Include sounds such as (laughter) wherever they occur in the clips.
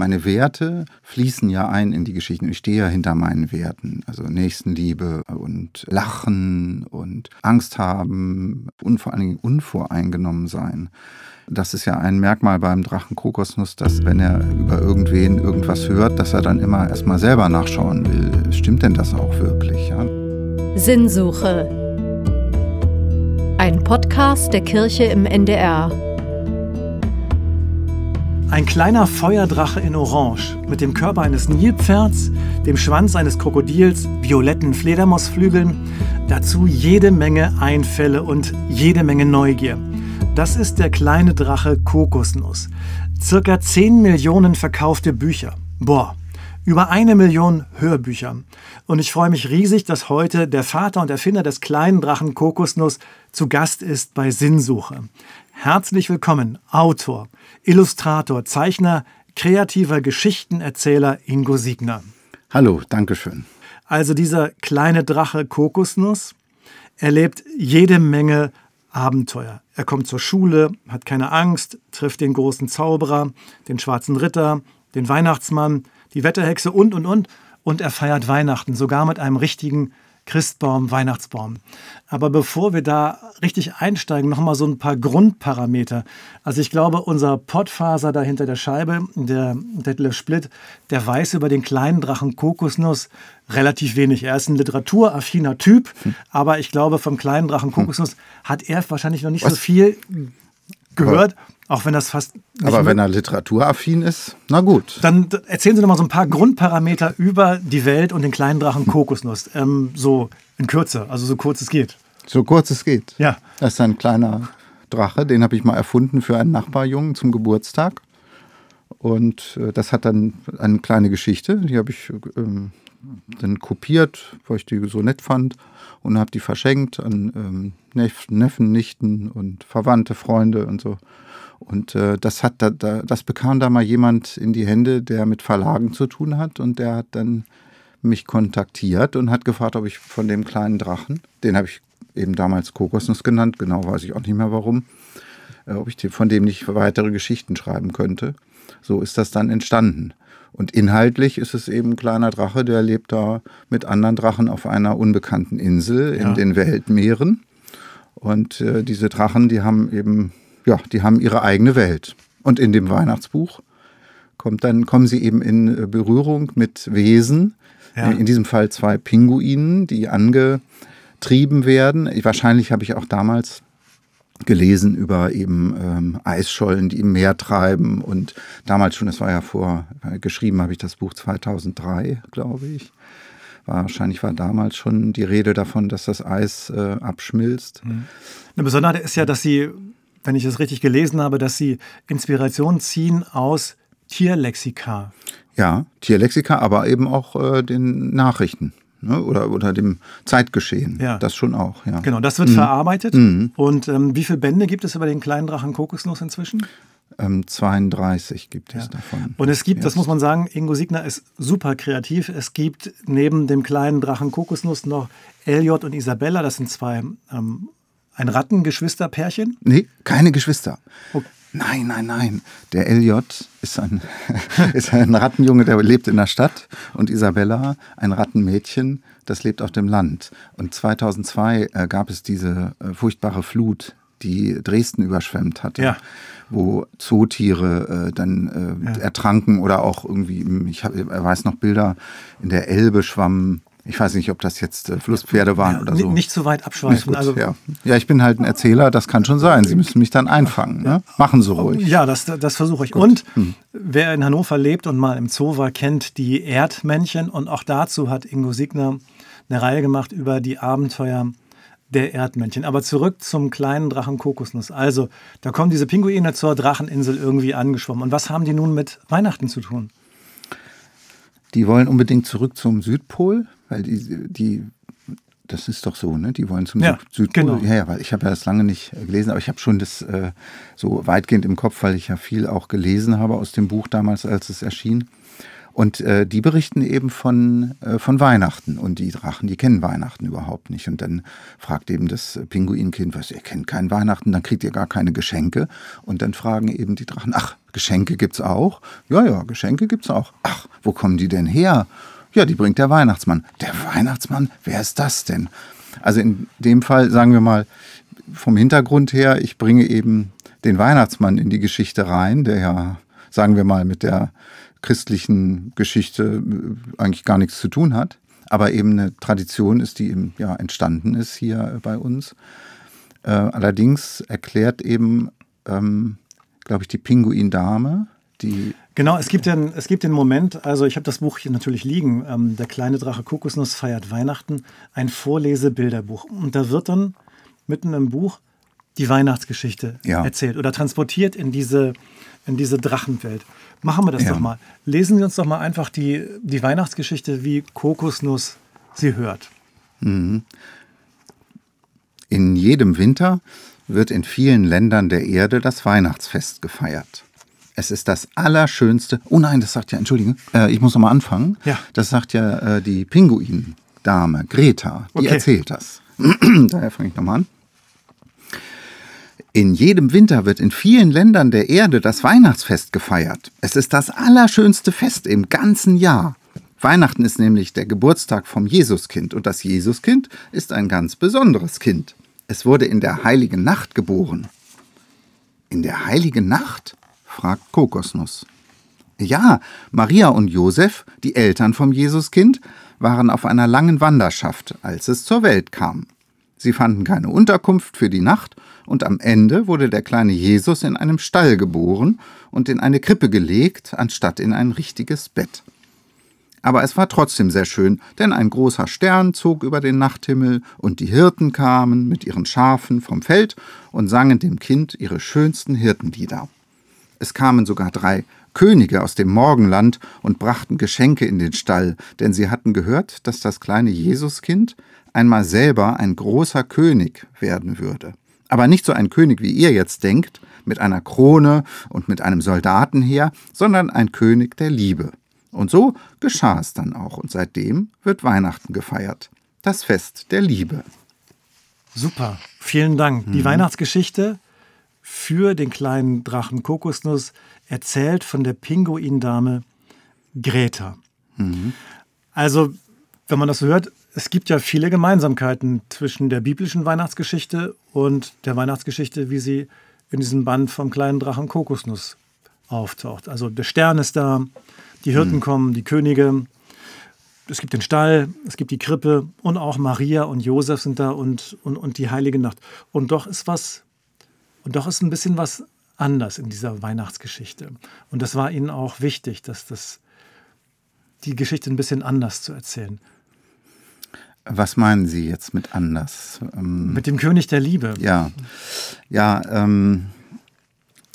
meine Werte fließen ja ein in die Geschichten. Ich stehe ja hinter meinen Werten. Also Nächstenliebe und Lachen und Angst haben und vor allen Dingen unvoreingenommen sein. Das ist ja ein Merkmal beim Drachen Kokosnuss, dass wenn er über irgendwen irgendwas hört, dass er dann immer erstmal selber nachschauen will. Stimmt denn das auch wirklich? Ja? Sinnsuche. Ein Podcast der Kirche im NDR. Ein kleiner Feuerdrache in Orange mit dem Körper eines Nilpferds, dem Schwanz eines Krokodils, violetten Fledermausflügeln, dazu jede Menge Einfälle und jede Menge Neugier. Das ist der kleine Drache Kokosnuss. Circa 10 Millionen verkaufte Bücher. Boah, über eine Million Hörbücher. Und ich freue mich riesig, dass heute der Vater und Erfinder des kleinen Drachen Kokosnuss zu Gast ist bei Sinnsuche. Herzlich willkommen, Autor, Illustrator, Zeichner, kreativer Geschichtenerzähler Ingo Siegner. Hallo, Dankeschön. Also dieser kleine Drache Kokosnuss erlebt jede Menge Abenteuer. Er kommt zur Schule, hat keine Angst, trifft den großen Zauberer, den schwarzen Ritter, den Weihnachtsmann, die Wetterhexe und, und, und. Und er feiert Weihnachten, sogar mit einem richtigen Christbaum, Weihnachtsbaum. Aber bevor wir da richtig einsteigen, noch mal so ein paar Grundparameter. Also ich glaube, unser Pottfaser da hinter der Scheibe, der Detlef Split, der weiß über den kleinen Drachen Kokosnuss relativ wenig. Er ist ein literaturaffiner Typ, hm. aber ich glaube, vom kleinen Drachen Kokosnuss hat er wahrscheinlich noch nicht Was? so viel gehört. Auch wenn das fast. Aber wenn er literaturaffin ist, na gut. Dann erzählen Sie noch mal so ein paar Grundparameter über die Welt und den kleinen Drachen Kokosnuss. Ähm, so in Kürze, also so kurz es geht. So kurz es geht. Ja. Das ist ein kleiner Drache, den habe ich mal erfunden für einen Nachbarjungen zum Geburtstag. Und äh, das hat dann eine kleine Geschichte, die habe ich ähm, dann kopiert, weil ich die so nett fand und habe die verschenkt an ähm, Neffen, Nichten und Verwandte, Freunde und so. Und äh, das hat da, da, das bekam da mal jemand in die Hände, der mit Verlagen zu tun hat und der hat dann mich kontaktiert und hat gefragt, ob ich von dem kleinen Drachen, den habe ich eben damals Kokosnuss genannt, genau weiß ich auch nicht mehr warum, äh, ob ich von dem nicht weitere Geschichten schreiben könnte. So ist das dann entstanden. Und inhaltlich ist es eben ein kleiner Drache, der lebt da mit anderen Drachen auf einer unbekannten Insel in ja. den Weltmeeren. Und äh, diese Drachen, die haben eben ja, die haben ihre eigene Welt. Und in dem Weihnachtsbuch kommt dann, kommen sie eben in äh, Berührung mit Wesen, ja. in diesem Fall zwei Pinguinen, die angetrieben werden. Wahrscheinlich habe ich auch damals gelesen über eben ähm, Eisschollen, die im Meer treiben und damals schon, das war ja vor, äh, geschrieben habe ich das Buch 2003, glaube ich. Wahrscheinlich war damals schon die Rede davon, dass das Eis äh, abschmilzt. Mhm. Eine Besonderheit ist ja, dass sie wenn ich es richtig gelesen habe, dass Sie Inspiration ziehen aus Tierlexika. Ja, Tierlexika, aber eben auch äh, den Nachrichten. Ne? Oder, oder dem Zeitgeschehen. Ja. Das schon auch, ja. Genau, das wird mhm. verarbeitet. Mhm. Und ähm, wie viele Bände gibt es über den kleinen Drachen Kokosnuss inzwischen? Ähm, 32 gibt es ja. davon. Und es gibt, Erst. das muss man sagen, Ingo Signer ist super kreativ. Es gibt neben dem kleinen Drachen Kokosnuss noch Elliot und Isabella, das sind zwei ähm, ein Rattengeschwisterpärchen? Nee, keine Geschwister. Okay. Nein, nein, nein. Der Elliot ist ein, (laughs) ist ein Rattenjunge, der lebt in der Stadt. Und Isabella, ein Rattenmädchen, das lebt auf dem Land. Und 2002 äh, gab es diese äh, furchtbare Flut, die Dresden überschwemmt hatte. Ja. Wo Zootiere äh, dann äh, ja. ertranken oder auch irgendwie, ich, hab, ich weiß noch Bilder, in der Elbe schwammen ich weiß nicht, ob das jetzt äh, Flusspferde waren ja, oder so. Nicht zu weit abschweifen. Also ja. ja, ich bin halt ein Erzähler, das kann schon sein. Sie müssen mich dann einfangen. Ne? Machen Sie ruhig. Ja, das, das versuche ich. Gut. Und hm. wer in Hannover lebt und mal im Zoo war, kennt die Erdmännchen. Und auch dazu hat Ingo Signer eine Reihe gemacht über die Abenteuer der Erdmännchen. Aber zurück zum kleinen Drachen Kokosnuss. Also, da kommen diese Pinguine zur Dracheninsel irgendwie angeschwommen. Und was haben die nun mit Weihnachten zu tun? Die wollen unbedingt zurück zum Südpol, weil die, die das ist doch so, ne? Die wollen zum ja, Südpol. Genau. Ja, ja, weil ich habe ja das lange nicht gelesen, aber ich habe schon das äh, so weitgehend im Kopf, weil ich ja viel auch gelesen habe aus dem Buch damals, als es erschien. Und äh, die berichten eben von, äh, von Weihnachten. Und die Drachen, die kennen Weihnachten überhaupt nicht. Und dann fragt eben das Pinguinkind, was, ihr kennt kein Weihnachten, dann kriegt ihr gar keine Geschenke. Und dann fragen eben die Drachen, ach, Geschenke gibt's auch? Ja, ja, Geschenke gibt's auch. Ach, wo kommen die denn her? Ja, die bringt der Weihnachtsmann. Der Weihnachtsmann? Wer ist das denn? Also in dem Fall, sagen wir mal, vom Hintergrund her, ich bringe eben den Weihnachtsmann in die Geschichte rein, der ja, sagen wir mal, mit der christlichen Geschichte äh, eigentlich gar nichts zu tun hat, aber eben eine Tradition ist, die eben ja entstanden ist hier bei uns. Äh, allerdings erklärt eben, ähm, glaube ich, die Pinguindame, die Genau, es gibt, den, es gibt den Moment, also ich habe das Buch hier natürlich liegen, ähm, der kleine Drache Kokosnuss feiert Weihnachten, ein Vorlesebilderbuch. Und da wird dann mitten im Buch die Weihnachtsgeschichte ja. erzählt oder transportiert in diese, in diese Drachenwelt. Machen wir das ja. doch mal. Lesen Sie uns doch mal einfach die, die Weihnachtsgeschichte, wie Kokosnuss sie hört. Mhm. In jedem Winter wird in vielen Ländern der Erde das Weihnachtsfest gefeiert. Es ist das Allerschönste. Oh nein, das sagt ja, Entschuldigung, äh, ich muss nochmal anfangen. Ja. Das sagt ja äh, die Pinguin-Dame, Greta. Die okay. erzählt das. (clears throat) Daher fange ich nochmal an. In jedem Winter wird in vielen Ländern der Erde das Weihnachtsfest gefeiert. Es ist das allerschönste Fest im ganzen Jahr. Weihnachten ist nämlich der Geburtstag vom Jesuskind und das Jesuskind ist ein ganz besonderes Kind. Es wurde in der heiligen Nacht geboren. In der heiligen Nacht? Fragt Kokosnuss. Ja, Maria und Josef, die Eltern vom Jesuskind, waren auf einer langen Wanderschaft, als es zur Welt kam. Sie fanden keine Unterkunft für die Nacht und am Ende wurde der kleine Jesus in einem Stall geboren und in eine Krippe gelegt, anstatt in ein richtiges Bett. Aber es war trotzdem sehr schön, denn ein großer Stern zog über den Nachthimmel und die Hirten kamen mit ihren Schafen vom Feld und sangen dem Kind ihre schönsten Hirtenlieder. Es kamen sogar drei Könige aus dem Morgenland und brachten Geschenke in den Stall, denn sie hatten gehört, dass das kleine Jesuskind einmal selber ein großer König werden würde. Aber nicht so ein König, wie ihr jetzt denkt, mit einer Krone und mit einem Soldatenheer, sondern ein König der Liebe. Und so geschah es dann auch, und seitdem wird Weihnachten gefeiert. Das Fest der Liebe. Super, vielen Dank. Mhm. Die Weihnachtsgeschichte für den kleinen Drachen Kokosnuss erzählt von der Pinguindame Greta. Mhm. Also, wenn man das so hört, es gibt ja viele Gemeinsamkeiten zwischen der biblischen Weihnachtsgeschichte und der Weihnachtsgeschichte, wie sie in diesem Band vom kleinen Drachen Kokosnuss auftaucht. Also der Stern ist da, die Hirten mhm. kommen, die Könige, es gibt den Stall, es gibt die Krippe und auch Maria und Josef sind da und, und, und die heilige Nacht. Und doch ist was, und doch ist ein bisschen was anders in dieser Weihnachtsgeschichte. Und das war ihnen auch wichtig, dass das die Geschichte ein bisschen anders zu erzählen. Was meinen Sie jetzt mit anders? Ähm, mit dem König der Liebe. Ja, ja. Ähm,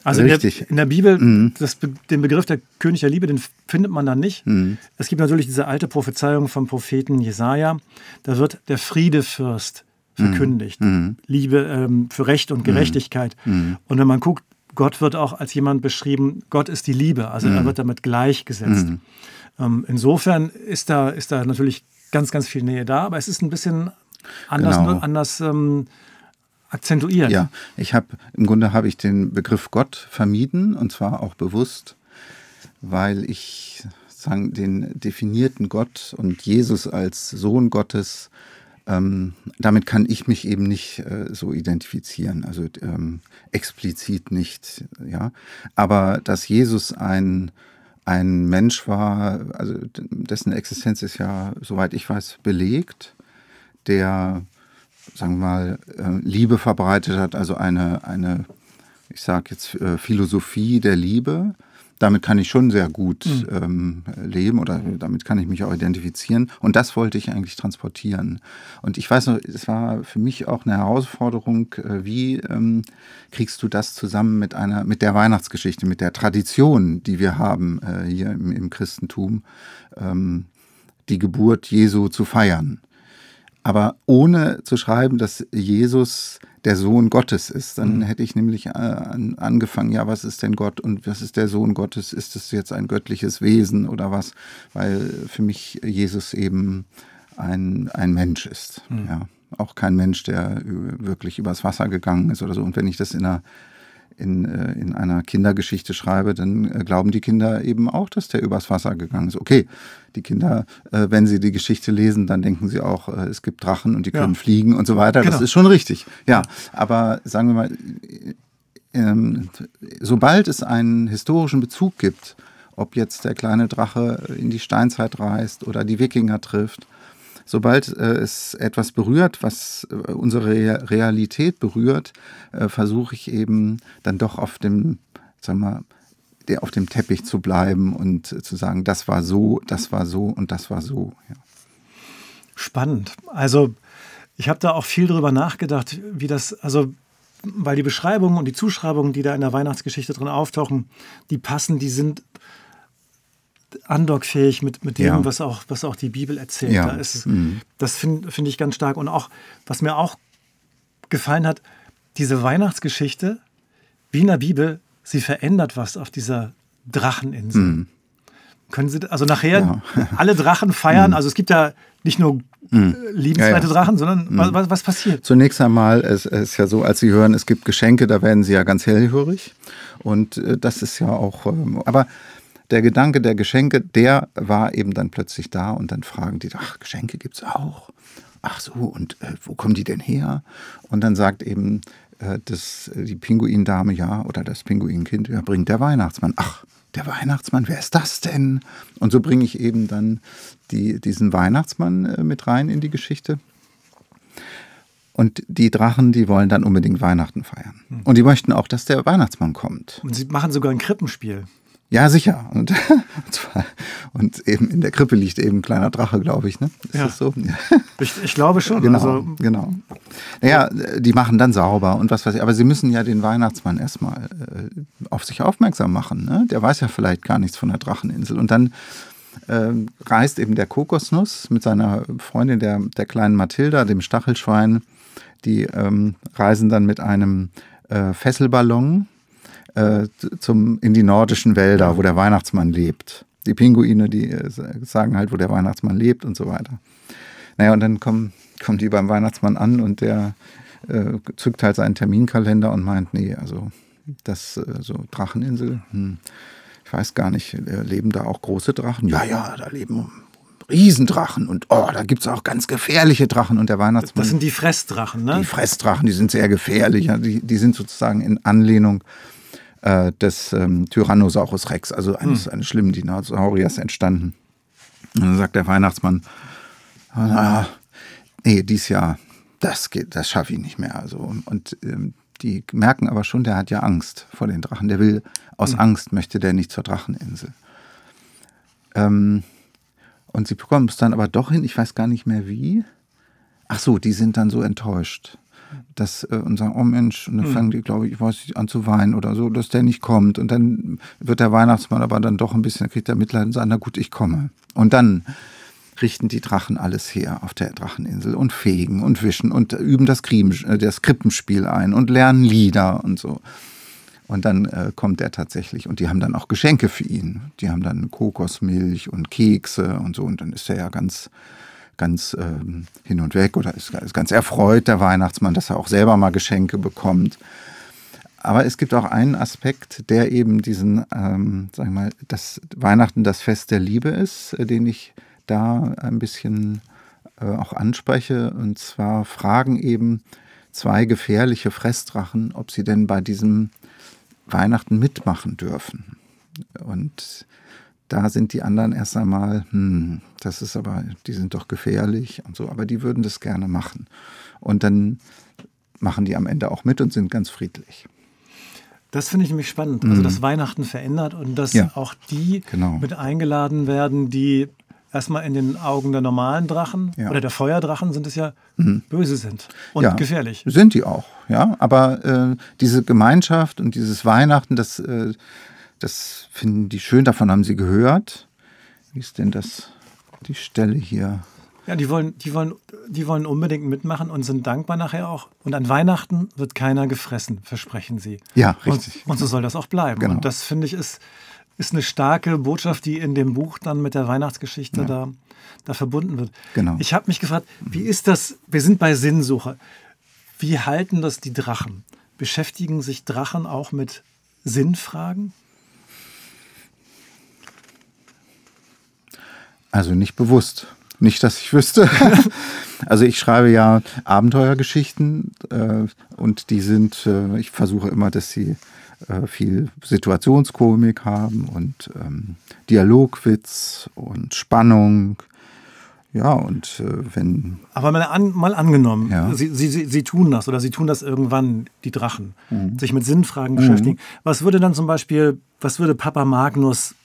also richtig. In, der, in der Bibel, mhm. das, den Begriff der König der Liebe, den findet man da nicht. Mhm. Es gibt natürlich diese alte Prophezeiung vom Propheten Jesaja. Da wird der Friedefürst verkündigt. Mhm. mhm. Liebe ähm, für Recht und Gerechtigkeit. Mhm. Mhm. Und wenn man guckt, Gott wird auch als jemand beschrieben, Gott ist die Liebe. Also er wird damit gleichgesetzt. Ähm, insofern ist da, ist da natürlich ganz, ganz viel Nähe da, aber es ist ein bisschen anders, genau. anders ähm, akzentuiert. Ja, ich habe im Grunde habe ich den Begriff Gott vermieden und zwar auch bewusst, weil ich sagen den definierten Gott und Jesus als Sohn Gottes ähm, damit kann ich mich eben nicht äh, so identifizieren, also ähm, explizit nicht, ja. Aber dass Jesus ein ein Mensch war, also dessen Existenz ist ja, soweit ich weiß, belegt, der, sagen wir mal, äh, Liebe verbreitet hat, also eine, eine ich sage jetzt, äh, Philosophie der Liebe, damit kann ich schon sehr gut mhm. ähm, leben oder damit kann ich mich auch identifizieren. Und das wollte ich eigentlich transportieren. Und ich weiß noch, es war für mich auch eine Herausforderung, äh, wie ähm, kriegst du das zusammen mit einer, mit der Weihnachtsgeschichte, mit der Tradition, die wir haben äh, hier im, im Christentum, ähm, die Geburt Jesu zu feiern. Aber ohne zu schreiben, dass Jesus der Sohn Gottes ist. Dann Mhm. hätte ich nämlich äh, an, angefangen, ja, was ist denn Gott und was ist der Sohn Gottes? Ist es jetzt ein göttliches Wesen oder was? Weil für mich Jesus eben ein, ein Mensch ist. Mhm. Ja. Auch kein Mensch, der ü- wirklich übers Wasser gegangen ist oder so. Und wenn ich das in einer in, äh, in einer Kindergeschichte schreibe, dann äh, glauben die Kinder eben auch, dass der übers Wasser gegangen ist. Okay, die Kinder, äh, wenn sie die Geschichte lesen, dann denken sie auch, es gibt Drachen und die Ja. können fliegen und so weiter. Das Genau. ist schon richtig. Ja, aber sagen wir mal, äh, ähm, sobald es einen historischen Bezug gibt, ob jetzt der kleine Drache in die Steinzeit reist oder die Wikinger trifft, sobald äh, es etwas berührt, was äh, unsere Re Realität berührt, äh, versuche ich eben dann doch auf dem, sagen wir, der auf dem Teppich zu bleiben und zu sagen, das war so, das war so und das war so. Ja. Spannend. Also ich habe da auch viel drüber nachgedacht, wie das, also weil die Beschreibungen und die Zuschreibungen, die da in der Weihnachtsgeschichte drin auftauchen, die passen, die sind andockfähig mit, mit dem, Ja. was, auch, was auch die Bibel erzählt. Ja. Da ist, Mhm. Das finde find ich ganz stark. Und auch, was mir auch gefallen hat, diese Weihnachtsgeschichte, wie in der Bibel, sie verändert was auf dieser Dracheninsel. Können Sie, also nachher Mhm. Ja. Mhm. (laughs) alle Drachen feiern, also es gibt ja nicht nur äh, liebenswerte Ja, ja. Drachen, sondern was, was, was passiert? Zunächst einmal, es, es ist ja so, als Sie hören, es gibt Geschenke, da werden Sie ja ganz hellhörig. Und äh, das ist ja auch, ähm, aber der Gedanke der Geschenke, der war eben dann plötzlich da und dann fragen die, ach, Geschenke gibt's auch. Ach so, und äh, wo kommen die denn her? Und dann sagt eben äh, das, äh, die Pinguindame, ja, oder das Pinguinkind, ja, bringt der Weihnachtsmann. Ach, der Weihnachtsmann, wer ist das denn? Und so bringe ich eben dann die, diesen Weihnachtsmann äh, mit rein in die Geschichte. Und die Drachen, die wollen dann unbedingt Weihnachten feiern. Und die möchten auch, dass der Weihnachtsmann kommt. Und sie machen sogar ein Krippenspiel. Ja, sicher. Und, (laughs) und, zwar, und eben in der Krippe liegt eben ein kleiner Drache, glaube ich. Ne? Ist Ja. das so? Ja. Ich, ich glaube schon. Genau, Also, genau. Naja, die machen dann sauber und was weiß ich. Aber sie müssen ja den Weihnachtsmann erstmal äh, auf sich aufmerksam machen. Ne? Der weiß ja vielleicht gar nichts von der Dracheninsel. Und dann ähm, reist eben der Kokosnuss mit seiner Freundin, der, der kleinen Mathilda, dem Stachelschwein. Die ähm, reisen dann mit einem äh, Fesselballon äh, zum, in die nordischen Wälder, wo der Weihnachtsmann lebt. Die Pinguine, die äh, sagen halt, wo der Weihnachtsmann lebt und so weiter. Naja, und dann kommen, kommen die beim Weihnachtsmann an und der äh, zückt halt seinen Terminkalender und meint, nee, also das äh, so Dracheninsel, hm, ich weiß gar nicht, äh, leben da auch große Drachen? Ja, ja, da leben Riesendrachen und oh, da gibt es auch ganz gefährliche Drachen und der Weihnachtsmann. das sind die Fressdrachen, ne? Die Fressdrachen, die sind sehr gefährlich. Ja, Die, die sind sozusagen in Anlehnung äh, des ähm, Tyrannosaurus Rex, also eines, eines schlimmen Dinosauriers entstanden. Und dann sagt der Weihnachtsmann, ah, nee, dies Jahr, das geht, das schaffe ich nicht mehr. Also, und und ähm, die merken aber schon, der hat ja Angst vor den Drachen. Der will, aus Angst möchte der nicht zur Dracheninsel. Ähm, und sie bekommen es dann aber doch hin, ich weiß gar nicht mehr wie. Ach so, die sind dann so enttäuscht. Dass, äh, und sagen, oh Mensch, und dann fangen die, glaube ich, ich weiß nicht, an zu weinen oder so, dass der nicht kommt. Und dann wird der Weihnachtsmann aber dann doch ein bisschen, kriegt er Mitleid und sagt, na gut, ich komme. Und dann richten die Drachen alles her auf der Dracheninsel und fegen und wischen und üben das, Kriem, äh, das Krippenspiel ein und lernen Lieder und so. Und dann äh, kommt er tatsächlich und die haben dann auch Geschenke für ihn. Die haben dann Kokosmilch und Kekse und so und dann ist er ja ganz, ganz ähm, hin und weg oder ist, ist ganz erfreut, der Weihnachtsmann, dass er auch selber mal Geschenke bekommt. Aber es gibt auch einen Aspekt, der eben diesen, ähm, sagen wir mal, dass Weihnachten das Fest der Liebe ist, äh, den ich da ein bisschen äh, auch anspreche. Und zwar fragen eben zwei gefährliche Fressdrachen, ob sie denn bei diesem Weihnachten mitmachen dürfen. Und da sind die anderen erst einmal, hm, das ist aber, die sind doch gefährlich und so, aber die würden das gerne machen. Und dann machen die am Ende auch mit und sind ganz friedlich. Das finde ich nämlich spannend. Also, dass Weihnachten verändert und dass Mhm. Ja. auch die Genau. mit eingeladen werden, die erstmal in den Augen der normalen Drachen Ja. Mhm. oder der Feuerdrachen sind es ja böse sind und ja, gefährlich. Sind die auch, ja. Aber äh, diese Gemeinschaft und dieses Weihnachten, das, äh, das finden die schön, davon haben sie gehört. Wie ist denn das, die Stelle hier? Ja, die wollen, die, wollen, die wollen unbedingt mitmachen und sind dankbar nachher auch. Und an Weihnachten wird keiner gefressen, versprechen sie. Ja, richtig. Und, und so soll das auch bleiben. Genau. Und das finde ich ist, ist eine starke Botschaft, die in dem Buch dann mit der Weihnachtsgeschichte Ja. da, da verbunden wird. Genau. Ich habe mich gefragt, wie ist das? Wir sind bei Sinnsuche. Wie halten das die Drachen? Beschäftigen sich Drachen auch mit Sinnfragen? Also nicht bewusst. Nicht, dass ich wüsste. (laughs) also ich schreibe ja Abenteuergeschichten äh, und die sind, äh, ich versuche immer, dass sie äh, viel Situationskomik haben und ähm, Dialogwitz und Spannung. Ja, und äh, wenn, Aber mal, an, mal angenommen, Ja. sie, sie, sie, tun das oder sie tun das irgendwann, die Drachen, Mhm. sich mit Sinnfragen beschäftigen. Was würde dann zum Beispiel, was würde Papa Magnus,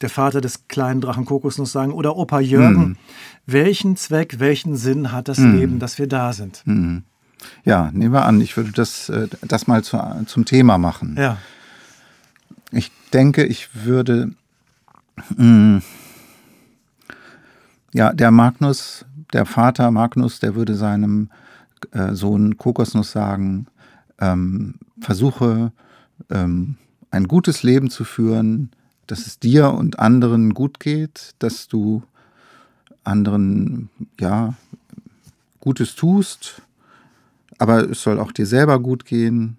der Vater des kleinen Drachen Kokosnuss, sagen oder Opa Jürgen? Mhm. Welchen Zweck, welchen Sinn hat das Leben, dass wir da sind? ja, nehmen wir an, ich würde das, äh, das mal zu, zum Thema machen. Ja, Ich denke, ich würde. mh, ja, der Magnus, der Vater Magnus, der würde seinem äh, Sohn Kokosnuss sagen: ähm, Versuche ähm, ein gutes Leben zu führen, dass es dir und anderen gut geht, dass du anderen ja Gutes tust, aber es soll auch dir selber gut gehen.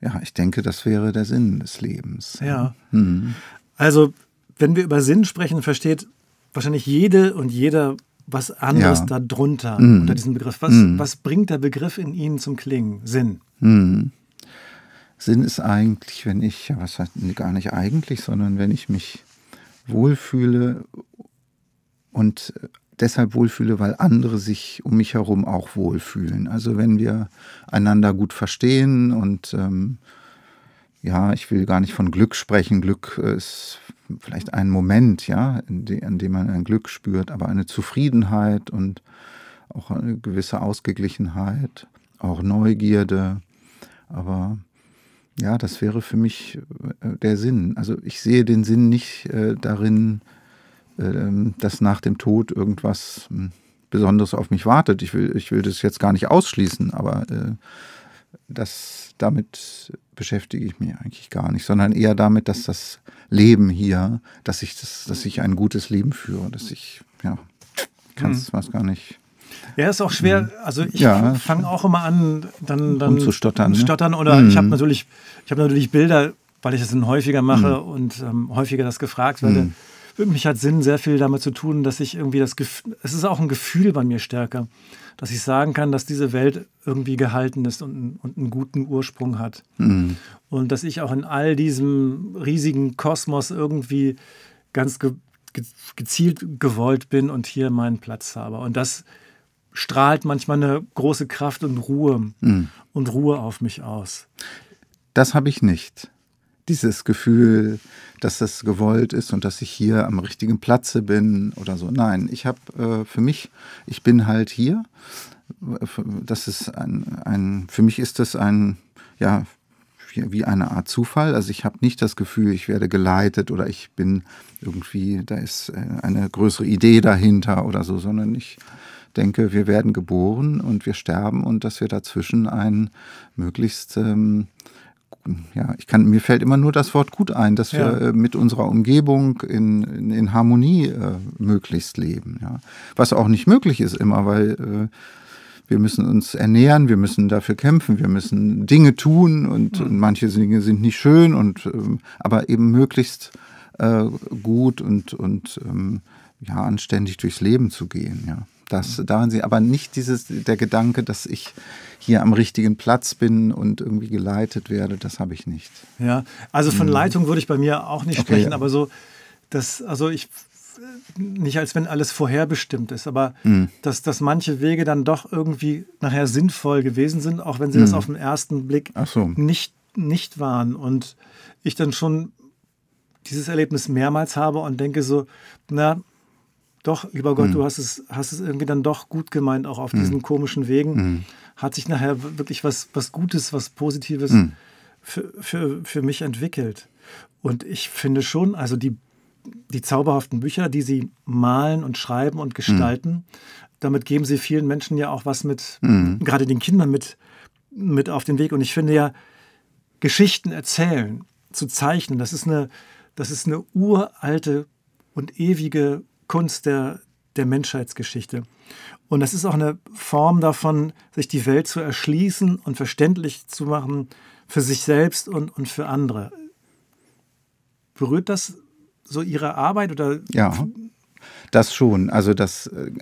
Ja, ich denke, das wäre der Sinn des Lebens. ja. Mhm. Also, wenn wir über Sinn sprechen, versteht wahrscheinlich jede und jeder was anderes Ja. darunter Mhm. unter diesem Begriff. Was, Mhm. was bringt der Begriff in Ihnen zum Klingen? Sinn. Hm. Sinn ist eigentlich, wenn ich, ja, was heißt gar nicht eigentlich, sondern wenn ich mich wohlfühle und deshalb wohlfühle, weil andere sich um mich herum auch wohlfühlen. Also wenn wir einander gut verstehen und ähm, ja, ich will gar nicht von Glück sprechen. Glück ist vielleicht ein Moment, ja, in dem man ein Glück spürt, aber eine Zufriedenheit und auch eine gewisse Ausgeglichenheit, auch Neugierde. Aber ja, das wäre für mich äh, der Sinn. Also ich sehe den Sinn nicht äh, darin, äh, dass nach dem Tod irgendwas mh, Besonderes auf mich wartet. Ich will, ich will das jetzt gar nicht ausschließen, aber äh, das, damit beschäftige ich mich eigentlich gar nicht, sondern eher damit, dass das Leben hier, dass ich das, dass ich ein gutes Leben führe, dass ich, ja, kann es was gar nicht. Ja, ist auch schwer. Also ich Mhm. Ja. fange auch immer an, dann, dann Rumzustottern, ne? stottern oder Mhm. ich habe natürlich, ich habe natürlich Bilder, weil ich das dann häufiger mache Mhm. und ähm, häufiger das gefragt werde. Mich hat Sinn sehr viel damit zu tun, dass ich irgendwie das Gefühl, es ist auch ein Gefühl bei mir stärker, dass ich sagen kann, dass diese Welt irgendwie gehalten ist und, und einen guten Ursprung hat. Mhm. Und dass ich auch in all diesem riesigen Kosmos irgendwie ganz ge ge gezielt gewollt bin und hier meinen Platz habe. Und das strahlt manchmal eine große Kraft und Ruhe und Ruhe auf mich aus. Das habe ich nicht. Dieses Gefühl, dass das gewollt ist und dass ich hier am richtigen Platze bin oder so. Nein, ich habe äh, für mich, ich bin halt hier. Das ist ein, ein für mich ist das ein, ja, wie wie eine Art Zufall. Also ich habe nicht das Gefühl, ich werde geleitet oder ich bin irgendwie, da ist äh, eine größere Idee dahinter oder so, sondern ich denke, wir werden geboren und wir sterben und dass wir dazwischen ein möglichst ähm, ja, ich kann, mir fällt immer nur das Wort gut ein, dass wir Ja. äh, mit unserer Umgebung in, in, in Harmonie äh, möglichst leben. Ja. Was auch nicht möglich ist immer, weil äh, wir müssen uns ernähren, wir müssen dafür kämpfen, wir müssen Dinge tun und, und manche Dinge sind nicht schön und ähm, aber eben möglichst äh, gut und, und ähm, ja, anständig durchs Leben zu gehen, ja. Das, daran sie, aber nicht dieses, der Gedanke, dass ich hier am richtigen Platz bin und irgendwie geleitet werde, das habe ich nicht. Ja, also von Leitung würde ich bei mir auch nicht Mhm. Okay, sprechen, aber so, das, also ich, nicht als wenn alles vorherbestimmt ist, aber Mhm. dass, dass manche Wege dann doch irgendwie nachher sinnvoll gewesen sind, auch wenn sie das auf den ersten Blick Mhm. So. nicht, nicht waren. Und ich dann schon dieses Erlebnis mehrmals habe und denke so, na, doch, lieber Mhm. Gott, du hast es, hast es irgendwie dann doch gut gemeint, auch auf diesen komischen Wegen. Mhm. Hat sich nachher wirklich was, was Gutes, was Positives Mhm. für, für, für mich entwickelt. Und ich finde schon, also die die zauberhaften Bücher, die Sie malen und schreiben und gestalten. Mhm. Damit geben Sie vielen Menschen ja auch was mit, mhm. gerade den Kindern mit, mit auf den Weg. Und ich finde ja, Geschichten erzählen, zu zeichnen, das ist eine, das ist eine uralte und ewige Kunst der, der Menschheitsgeschichte. Und das ist auch eine Form davon, sich die Welt zu erschließen und verständlich zu machen für sich selbst und, und für andere. Berührt das so Ihre Arbeit oder? Ja, das schon. Also das äh,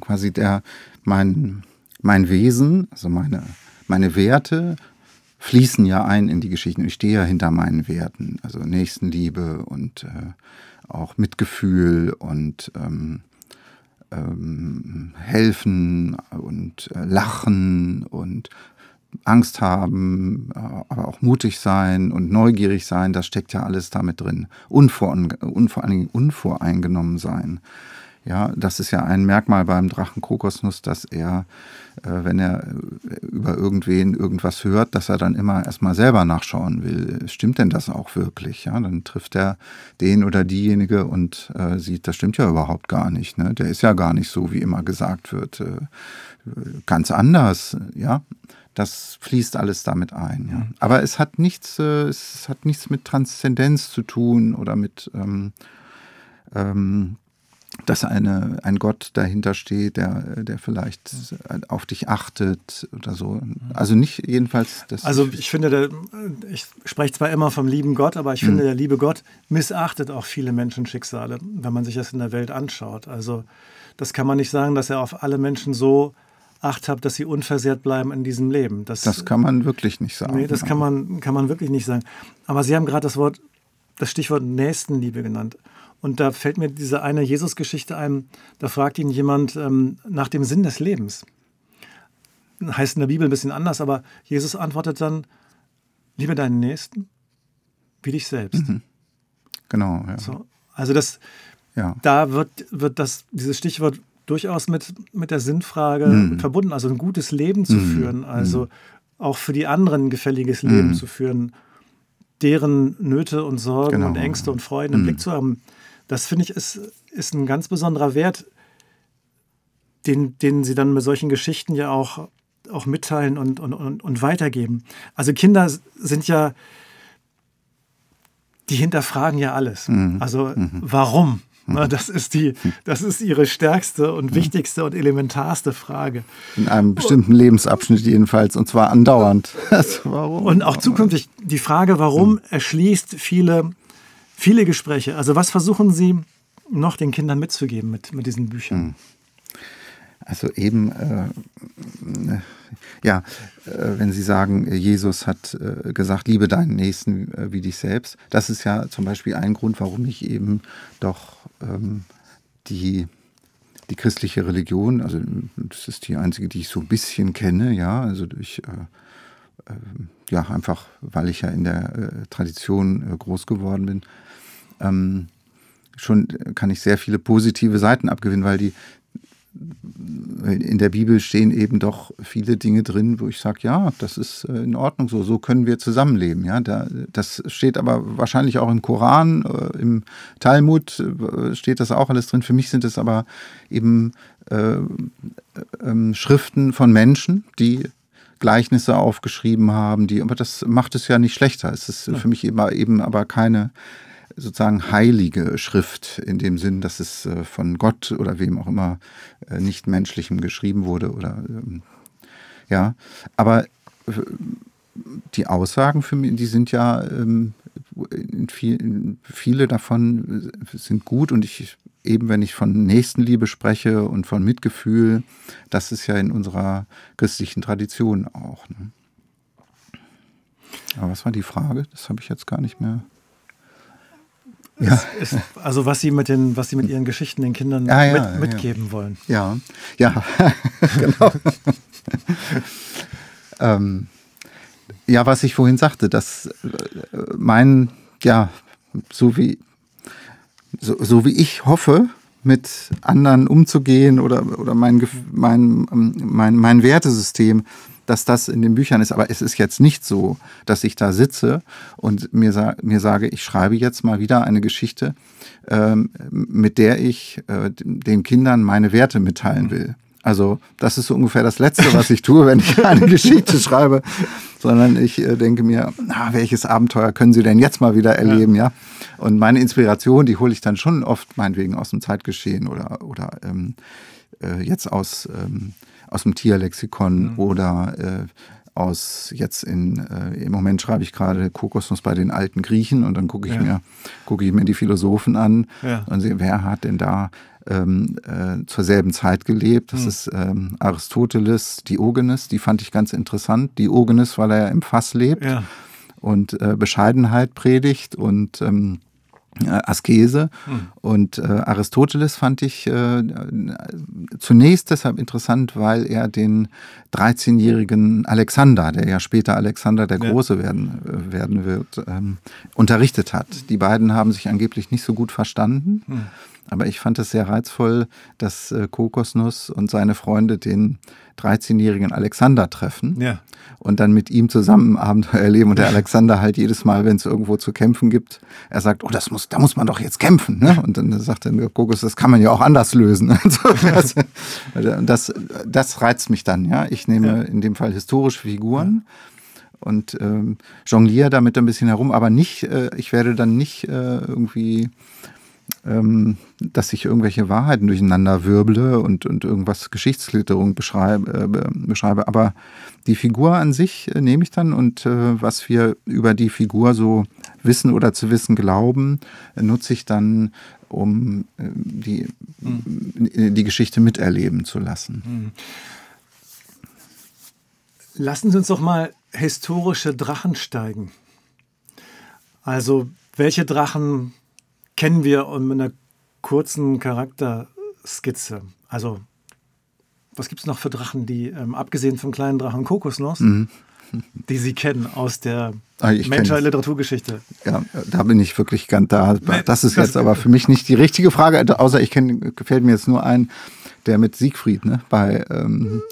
quasi der mein mein Wesen, also meine meine Werte fließen ja ein in die Geschichten. Ich stehe ja hinter meinen Werten, also Nächstenliebe und äh, auch Mitgefühl und ähm, ähm, helfen und äh, lachen und Angst haben, äh, aber auch mutig sein und neugierig sein, das steckt ja alles damit drin. Unvor, und vor allen Dingen unvoreingenommen sein. Ja, das ist ja ein Merkmal beim Drachen Kokosnuss, dass er, äh, wenn er äh, über irgendwen irgendwas hört, dass er dann immer erstmal selber nachschauen will. Stimmt denn das auch wirklich? Ja, dann trifft er den oder diejenige und äh, sieht, das stimmt ja überhaupt gar nicht. Ne? Der ist ja gar nicht so, wie immer gesagt wird. Äh, ganz anders, ja. Das fließt alles damit ein. Ja. Aber es hat nichts, äh, es hat nichts mit Transzendenz zu tun oder mit ähm, ähm, dass eine, ein Gott dahinter steht, der, der vielleicht auf dich achtet oder so. Also nicht jedenfalls. Das also ich finde, der, ich spreche zwar immer vom lieben Gott, aber ich finde, mhm. der liebe Gott missachtet auch viele Menschenschicksale, wenn man sich das in der Welt anschaut. Also das kann man nicht sagen, dass er auf alle Menschen so Acht hat, dass sie unversehrt bleiben in diesem Leben. Das, das kann man wirklich nicht sagen. Nee, das kann man, kann man wirklich nicht sagen. Aber Sie haben gerade das Wort, das Stichwort Nächstenliebe genannt. Und da fällt mir diese eine Jesus-Geschichte ein, da fragt ihn jemand ähm, nach dem Sinn des Lebens. Heißt in der Bibel ein bisschen anders, aber Jesus antwortet dann, liebe deinen Nächsten wie dich selbst. Mhm. Genau, ja. So, also das, ja. da wird, wird das, dieses Stichwort durchaus mit, mit der Sinnfrage mhm. verbunden, also ein gutes Leben zu mhm. führen, also mhm. auch für die anderen ein gefälliges Leben mhm. zu führen, deren Nöte und Sorgen genau. und Ängste und Freuden im mhm. Blick zu haben. Das finde ich ist, ist ein ganz besonderer Wert, den, den sie dann mit solchen Geschichten ja auch, auch mitteilen und, und, und, und weitergeben. Also Kinder sind ja, die hinterfragen ja alles. Mhm. Also mhm. warum? Mhm. Das ist, die, das ist ihre stärkste und mhm. wichtigste und elementarste Frage. In einem bestimmten Lebensabschnitt jedenfalls, und zwar andauernd. (laughs) Also warum? Und auch zukünftig. Die Frage, warum, mhm. erschließt viele viele Gespräche. Also was versuchen Sie noch den Kindern mitzugeben mit, mit diesen Büchern? Hm. Also eben, äh, ja, äh, wenn Sie sagen, Jesus hat äh, gesagt, liebe deinen Nächsten äh, wie dich selbst, das ist ja zum Beispiel ein Grund, warum ich eben doch ähm, die, die christliche Religion, also das ist die einzige, die ich so ein bisschen kenne, ja, also durch äh, ähm, ja, einfach, weil ich ja in der äh, Tradition äh, groß geworden bin, ähm, schon kann ich sehr viele positive Seiten abgewinnen, weil die in der Bibel stehen eben doch viele Dinge drin, wo ich sage, ja, das ist äh, in Ordnung so, so können wir zusammenleben. Ja, da, das steht aber wahrscheinlich auch im Koran, äh, im Talmud äh, steht das auch alles drin. Für mich sind es aber eben äh, äh, Schriften von Menschen, die Gleichnisse aufgeschrieben haben, die, aber das macht es ja nicht schlechter. Es ist ja. für mich eben, eben aber keine sozusagen heilige Schrift in dem Sinn, dass es äh, von Gott oder wem auch immer äh, nicht menschlichem geschrieben wurde oder ähm, ja, aber äh, die Aussagen für mich, die sind ja ähm, viel, viele davon sind gut und ich eben wenn ich von Nächstenliebe spreche und von Mitgefühl, das ist ja in unserer christlichen Tradition auch. Ne? Aber was war die Frage? Das habe ich jetzt gar nicht mehr. Ja. Ist, also was sie mit den, was sie mit ihren Geschichten den Kindern ja, ja, mit, mitgeben wollen. Ja, ja, (laughs) genau. ähm, ja, was ich vorhin sagte, dass äh, mein, ja, so wie, so, so wie ich hoffe, mit anderen umzugehen oder, oder mein, mein, mein, mein Wertesystem, dass das in den Büchern ist. Aber es ist jetzt nicht so, dass ich da sitze und mir, mir sage, ich schreibe jetzt mal wieder eine Geschichte, ähm, mit der ich äh, den Kindern meine Werte mitteilen will. Also das ist so ungefähr das Letzte, was ich tue, wenn ich (laughs) eine Geschichte schreibe, sondern ich äh, denke mir, na, welches Abenteuer können Sie denn jetzt mal wieder erleben, ja? ja? Und meine Inspiration, die hole ich dann schon oft meinetwegen aus dem Zeitgeschehen oder, oder ähm, äh, jetzt aus, ähm, aus dem Tierlexikon mhm. oder äh, aus jetzt in äh, im Moment schreibe ich gerade Kokosnuss bei den alten Griechen und dann gucke ich ja. mir gucke ich mir die Philosophen an ja. und sehe, wer hat denn da ähm, äh, zur selben Zeit gelebt. Das mhm. ist ähm, Aristoteles, Diogenes, die fand ich ganz interessant. Diogenes, weil er im Fass lebt ja. und äh, Bescheidenheit predigt und ähm, äh, Askese. Mhm. Und äh, Aristoteles fand ich äh, zunächst deshalb interessant, weil er den 13-jährigen Alexander, der ja später Alexander der Große ja. werden, äh, werden wird, ähm, unterrichtet hat. Die beiden haben sich angeblich nicht so gut verstanden. Mhm. Aber ich fand es sehr reizvoll, dass äh, Kokosnuss und seine Freunde den 13-jährigen Alexander treffen ja. und dann mit ihm zusammen Abenteuer erleben. Und der Alexander halt jedes Mal, wenn es irgendwo zu kämpfen gibt, er sagt, oh, das muss, da muss man doch jetzt kämpfen. Ne? Und dann sagt der Kokos, das kann man ja auch anders lösen. (laughs) das, das, das reizt mich dann. Ja, Ich nehme ja. in dem Fall historische Figuren. Ja und ähm, jongliere damit ein bisschen herum, aber nicht, äh, ich werde dann nicht äh, irgendwie ähm, dass ich irgendwelche Wahrheiten durcheinander wirble und, und irgendwas Geschichtsklitterung beschreibe, äh, beschreibe. Aber die Figur an sich äh, nehme ich dann und äh, was wir über die Figur so wissen oder zu wissen glauben, äh, nutze ich dann, um äh, die, mhm. die Geschichte miterleben zu lassen. Mhm. Lassen Sie uns doch mal historische Drachen steigen. Also, welche Drachen kennen wir mit einer kurzen Charakterskizze. Also, was gibt es noch für Drachen, die, ähm, abgesehen vom kleinen Drachen Kokosnuss, mhm. die Sie kennen aus der ah, Menschheit Literaturgeschichte? Ja, da bin ich wirklich ganz da. Das ist jetzt aber für mich nicht die richtige Frage, außer ich kenne, gefällt mir jetzt nur ein, der mit Siegfried, ne, bei ähm,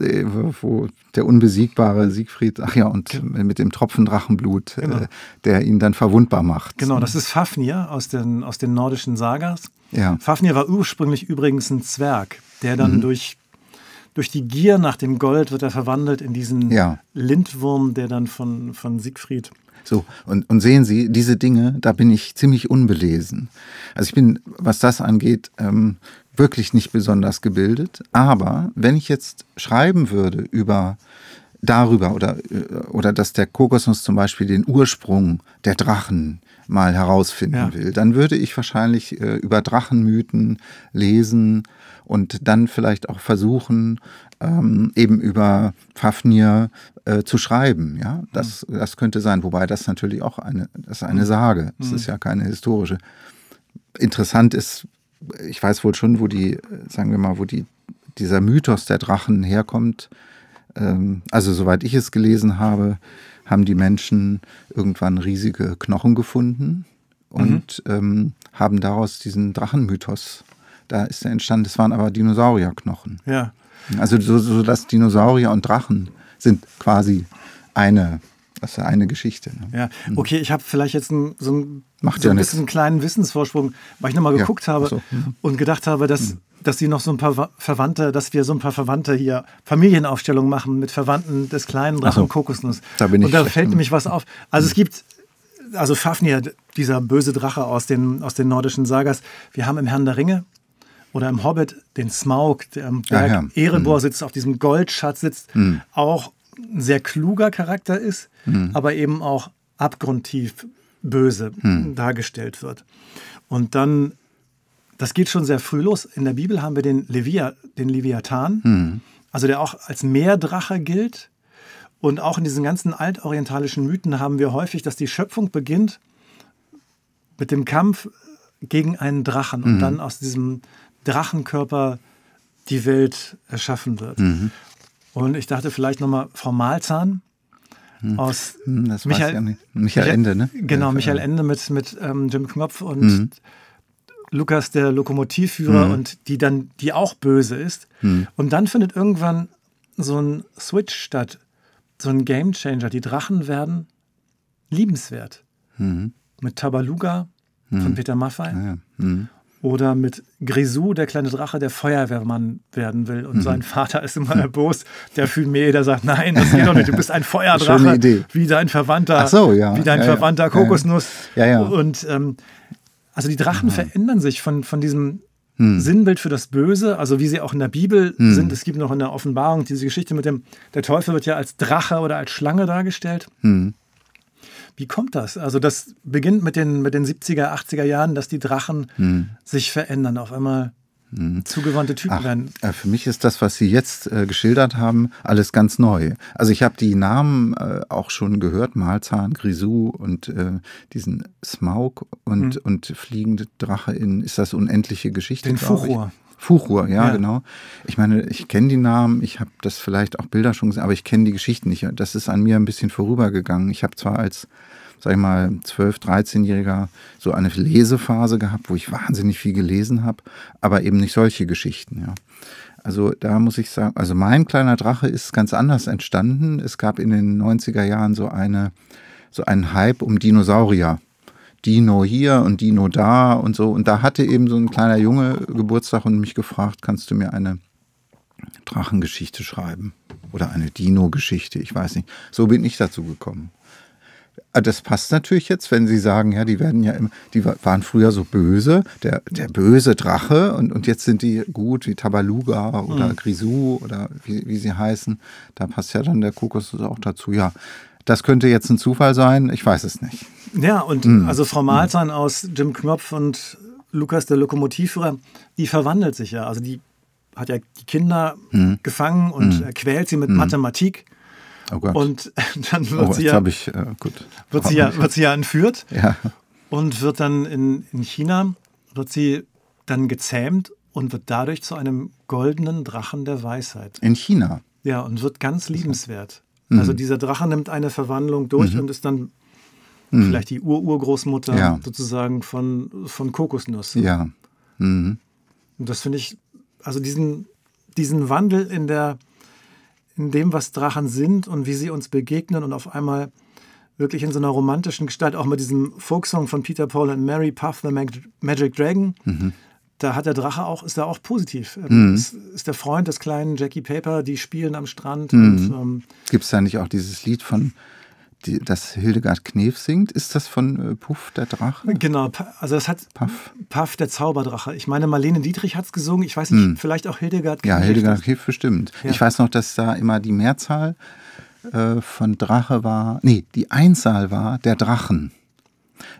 äh, wo der unbesiegbare Siegfried, ach ja, und mit dem Tropfen Drachenblut, äh, genau. äh, der ihn dann verwundbar macht. Genau, das ist Fafnir aus den, aus den nordischen Sagas. Ja. Fafnir war ursprünglich übrigens ein Zwerg, der dann mhm. durch, durch die Gier nach dem Gold wird er verwandelt in diesen ja. Lindwurm, der dann von, von Siegfried so, und, und sehen Sie, diese Dinge, da bin ich ziemlich unbelesen. Also ich bin, was das angeht, ähm, wirklich nicht besonders gebildet. Aber wenn ich jetzt schreiben würde über darüber oder, oder dass der Kokosnuss zum Beispiel den Ursprung der Drachen mal herausfinden ja. will, dann würde ich wahrscheinlich äh, über Drachenmythen lesen und dann vielleicht auch versuchen, ähm, eben über Fafnir äh, zu schreiben. Ja, das, das könnte sein. Wobei das natürlich auch eine, das ist eine Sage. Es ist ja keine historische. Interessant ist ich weiß wohl schon, wo die, sagen wir mal, wo die, dieser Mythos der Drachen herkommt. Ähm, also soweit ich es gelesen habe, haben die Menschen irgendwann riesige Knochen gefunden und mhm. ähm, haben daraus diesen Drachenmythos. Da ist er entstanden. Das waren aber Dinosaurierknochen. Ja. Also so, so dass Dinosaurier und Drachen sind quasi eine das ist ja eine Geschichte. Ne? Ja, mhm. okay, ich habe vielleicht jetzt ein, so, ein, so ja ein bisschen einen kleinen Wissensvorsprung, weil ich nochmal geguckt ja, habe so. mhm. und gedacht habe, dass, mhm. dass sie noch so ein paar Verwandte, dass wir so ein paar Verwandte hier Familienaufstellungen machen mit Verwandten des kleinen Drachen so. Kokosnuss. Da bin ich und da fällt nämlich was auf. Also es mhm. gibt, also Fafnir, dieser böse Drache aus den, aus den nordischen Sagas, wir haben im Herrn der Ringe oder im Hobbit den Smaug, der am Berg ja, ja. Erebor mhm. sitzt, auf diesem Goldschatz sitzt, mhm. auch ein sehr kluger Charakter ist, mhm. aber eben auch abgrundtief böse mhm. dargestellt wird. Und dann, das geht schon sehr früh los. In der Bibel haben wir den, Levia, den Leviathan, mhm. also der auch als Meerdrache gilt. Und auch in diesen ganzen altorientalischen Mythen haben wir häufig, dass die Schöpfung beginnt mit dem Kampf gegen einen Drachen und mhm. dann aus diesem Drachenkörper die Welt erschaffen wird. Mhm. Und ich dachte vielleicht nochmal Frau Malzahn hm. aus hm, das Michael, ja Michael Ende, ne? Genau, Michael Ende mit, mit ähm, Jim Knopf und mhm. Lukas der Lokomotivführer Mhm. und die dann, die auch böse ist. Und dann findet irgendwann so ein Switch statt, so ein Gamechanger. Die Drachen werden liebenswert. Mit Tabaluga von Peter Maffay Mhm. Ja. Mhm. oder mit Grisou, der kleine Drache, der Feuerwehrmann werden will. Mhm. Und sein Vater ist immer erbost. Der Fühme, der sagt, nein, das geht doch nicht. Du bist ein (laughs) Feuerdrache, Idee. wie dein Verwandter, Ach so, ja. wie dein Ja. Verwandter Ja. Kokosnuss. Ja, ja. Und ähm, also die Drachen verändern sich von, von diesem Hm. Sinnbild für das Böse, also wie sie auch in der Bibel sind. Es gibt noch in der Offenbarung diese Geschichte mit dem, der Teufel wird ja als Drache oder als Schlange dargestellt. Hm. Wie kommt das? Also das beginnt mit den, mit den 70er, 80er Jahren, dass die Drachen Hm. sich verändern, auf einmal zugewandte Typen Ach, werden. äh, für mich ist das, was Sie jetzt äh, geschildert haben, alles ganz neu. Also ich habe die Namen äh, auch schon gehört, Malzahn, Grisou und äh, diesen Smaug und, und fliegende Drache in, ist das unendliche Geschichte? Den ich? Fuchur. Ja, Ja. genau. Ich meine, ich kenne die Namen, ich habe das vielleicht auch Bilder schon gesehen, aber ich kenne die Geschichten nicht. Das ist an mir ein bisschen vorübergegangen. Ich habe zwar als, sag ich mal, 12-, 13-Jähriger so eine Lesephase gehabt, wo ich wahnsinnig viel gelesen habe, aber eben nicht solche Geschichten, ja. Also da muss ich sagen, also mein kleiner Drache ist ganz anders entstanden. Es gab in den 90er Jahren so eine, so einen Hype um Dinosaurier. Dino hier und Dino da und so. Und da hatte eben so ein kleiner Junge Geburtstag und mich gefragt, kannst du mir eine Drachengeschichte schreiben? Oder eine Dino-Geschichte, ich weiß nicht. So bin ich dazu gekommen. Ah, Das passt natürlich jetzt, wenn Sie sagen, ja, die werden ja immer, die wa- waren früher so böse, der, der böse Drache und, und jetzt sind die gut wie Tabaluga oder Grisou oder wie, wie sie heißen. Da passt ja dann der Kokos auch dazu. Ja, das könnte jetzt ein Zufall sein, ich weiß es nicht. Ja, und Hm. also Frau Malzahn aus Jim Knopf und Lukas der Lokomotivführer, die verwandelt sich ja. Also die hat ja die Kinder Hm. gefangen und äh, quält sie mit Mathematik. Oh Gott. Und (laughs) dann wird oh, sie ja, ich, äh, wird sie ja, wird sie ja entführt ja. und wird dann in, in China, wird sie dann gezähmt und wird dadurch zu einem goldenen Drachen der Weisheit. In China. Ja, und wird ganz liebenswert. Mhm. Also dieser Drache nimmt eine Verwandlung durch und ist dann vielleicht die Ur-Urgroßmutter Mhm. Ja. sozusagen von, von Kokosnuss. Ja. Mhm. Und das finde ich, also diesen, diesen Wandel in der, in dem, was Drachen sind und wie sie uns begegnen und auf einmal wirklich in so einer romantischen Gestalt, auch mit diesem Folksong von Peter Paul und Mary Puff, The Mag Magic Dragon, Mhm. Da hat der Drache auch, ist er auch positiv. Ähm, Ist, ist der Freund des kleinen Jackie Paper, die spielen am Strand Mhm. ähm, Gibt es da nicht auch dieses Lied von, die, das Hildegard Knef singt? Ist das von äh, Puff, der Drache? genau, also das hat Puff. Puff, der Zauberdrache. Ich meine, Marlene Dietrich hat es gesungen. Ich weiß nicht, vielleicht auch Hildegard. Hm. Ja, Knef. Hildegard Knef bestimmt. Ja. Ich weiß noch, dass da immer die Mehrzahl äh, von Drache war, nee, die Einzahl war der Drachen.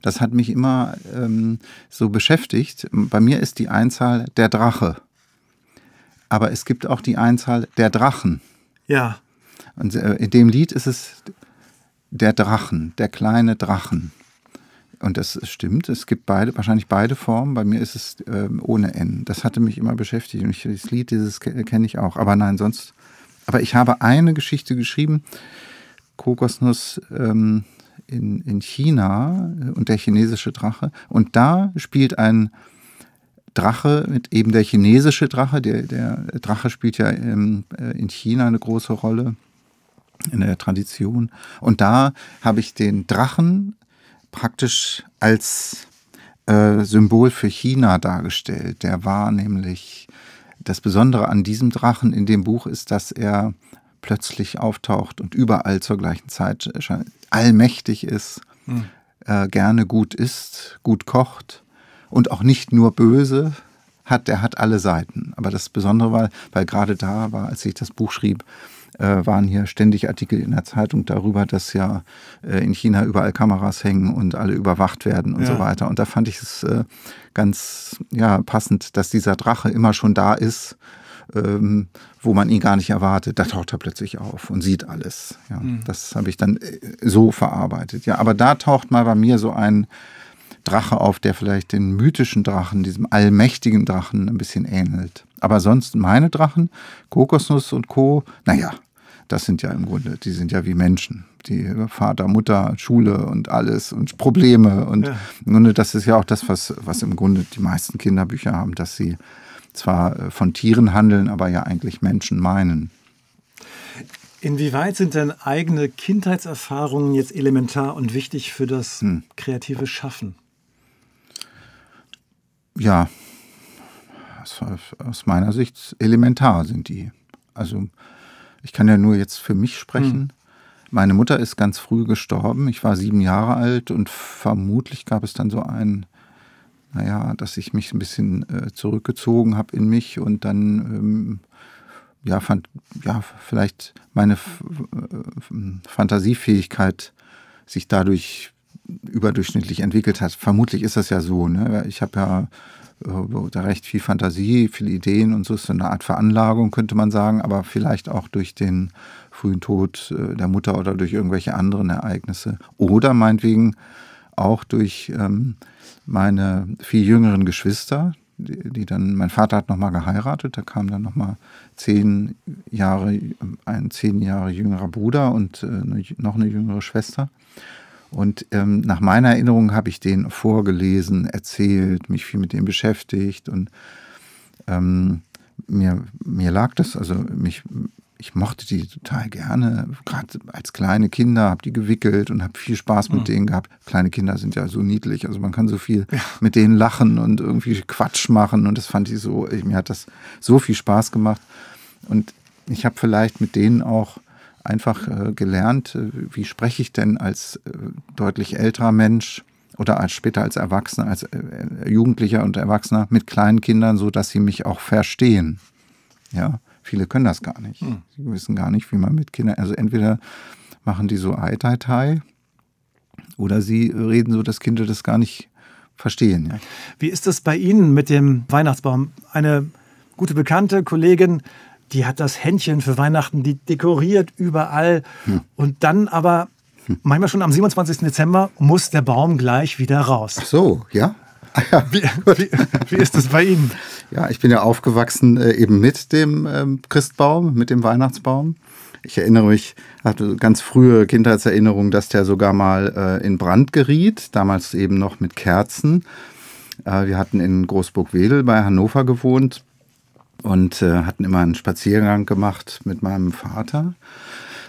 Das hat mich immer ähm, so beschäftigt. Bei mir ist die Einzahl der Drache. Aber es gibt auch die Einzahl der Drachen. Ja, Und äh, in dem Lied ist es der Drachen, der kleine Drachen. Und das stimmt, es gibt beide, wahrscheinlich beide Formen. Bei mir ist es ähm, ohne N. Das hatte mich immer beschäftigt. Und ich, das Lied, dieses ke- kenne ich auch. Aber nein, sonst. Aber ich habe eine Geschichte geschrieben, Kokosnuss ähm, in, in China äh, und der chinesische Drache. Und da spielt ein Drache, mit eben der chinesische Drache, der, der Drache spielt ja ähm, äh, in China eine große Rolle in der Tradition. Und da habe ich den Drachen praktisch als äh, Symbol für China dargestellt. Der war nämlich, das Besondere an diesem Drachen in dem Buch ist, dass er plötzlich auftaucht und überall zur gleichen Zeit allmächtig ist, äh, gerne gut isst, gut kocht und auch nicht nur böse hat, der hat alle Seiten. Aber das Besondere war, weil gerade da war, als ich das Buch schrieb, äh, waren hier ständig Artikel in der Zeitung darüber, dass ja äh, in China überall Kameras hängen und alle überwacht werden und Ja. so weiter. Und da fand ich es äh, ganz ja, passend, dass dieser Drache immer schon da ist, ähm, wo man ihn gar nicht erwartet. Da taucht er plötzlich auf und sieht alles. Ja, Das habe ich dann äh, so verarbeitet. Ja, aber da taucht mal bei mir so ein Drache auf, der vielleicht den mythischen Drachen, diesem allmächtigen Drachen, ein bisschen ähnelt. Aber sonst meine Drachen, Kokosnuss und Co., naja, Das sind ja im Grunde, die sind ja wie Menschen. Die Vater, Mutter, Schule und alles und Probleme. Und ja. im Grunde, das ist ja auch das, was, was im Grunde die meisten Kinderbücher haben, dass sie zwar äh, von Tieren handeln, aber ja eigentlich Menschen meinen. Inwieweit sind denn eigene Kindheitserfahrungen jetzt elementar und wichtig für das hm. kreative Schaffen? Ja, aus meiner Sicht elementar sind die. Also ich kann ja nur jetzt für mich sprechen. Hm. Meine Mutter ist ganz früh gestorben. Ich war sieben Jahre alt und vermutlich gab es dann so ein, naja, dass ich mich ein bisschen äh, zurückgezogen habe in mich und dann, ähm, ja, fand, ja, vielleicht meine F äh, Fantasiefähigkeit sich dadurch überdurchschnittlich entwickelt hat. Vermutlich ist das ja so. Ne? Ich habe ja äh, da recht viel Fantasie, viele Ideen und so ist so eine Art Veranlagung, könnte man sagen, aber vielleicht auch durch den frühen Tod äh, der Mutter oder durch irgendwelche anderen Ereignisse. Oder meinetwegen auch durch ähm, meine vier jüngeren Geschwister, die, die dann, mein Vater hat nochmal geheiratet, da kam dann nochmal zehn Jahre, ein zehn Jahre jüngerer Bruder und äh, noch eine jüngere Schwester. Und ähm, nach meiner Erinnerung habe ich den vorgelesen, erzählt, mich viel mit dem beschäftigt und ähm, mir, mir lag das, also mich, ich mochte die total gerne, gerade als kleine Kinder, habe die gewickelt und habe viel Spaß mit mhm. denen gehabt. Kleine Kinder sind ja so niedlich, also man kann so viel ja. mit denen lachen und irgendwie Quatsch machen und das fand ich so, mir hat das so viel Spaß gemacht und ich habe vielleicht mit denen auch einfach äh, gelernt, äh, wie spreche ich denn als äh, deutlich älterer Mensch oder als später als Erwachsener, als äh, Jugendlicher und Erwachsener mit kleinen Kindern, so dass sie mich auch verstehen. Ja, viele können das gar nicht. Hm. Sie wissen gar nicht, wie man mit Kindern, also entweder machen die so Ai Tai Tai oder sie reden so, dass Kinder das gar nicht verstehen. Ja. Wie ist das bei Ihnen mit dem Weihnachtsbaum? Eine gute Bekannte, Kollegin die hat das Händchen für Weihnachten, die dekoriert überall. Hm. Und dann aber, hm. manchmal schon am 27. Dezember, muss der Baum gleich wieder raus. Ach so, ja. Ja, (laughs) wie, wie, wie, ist das bei Ihnen? Ja, ich bin ja aufgewachsen äh, eben mit dem ähm, Christbaum, mit dem Weihnachtsbaum. Ich erinnere mich, hatte ganz frühe Kindheitserinnerungen, dass der sogar mal äh, in Brand geriet, damals eben noch mit Kerzen. Äh, wir hatten in Großburg-Wedel bei Hannover gewohnt und äh, hatten immer einen Spaziergang gemacht mit meinem Vater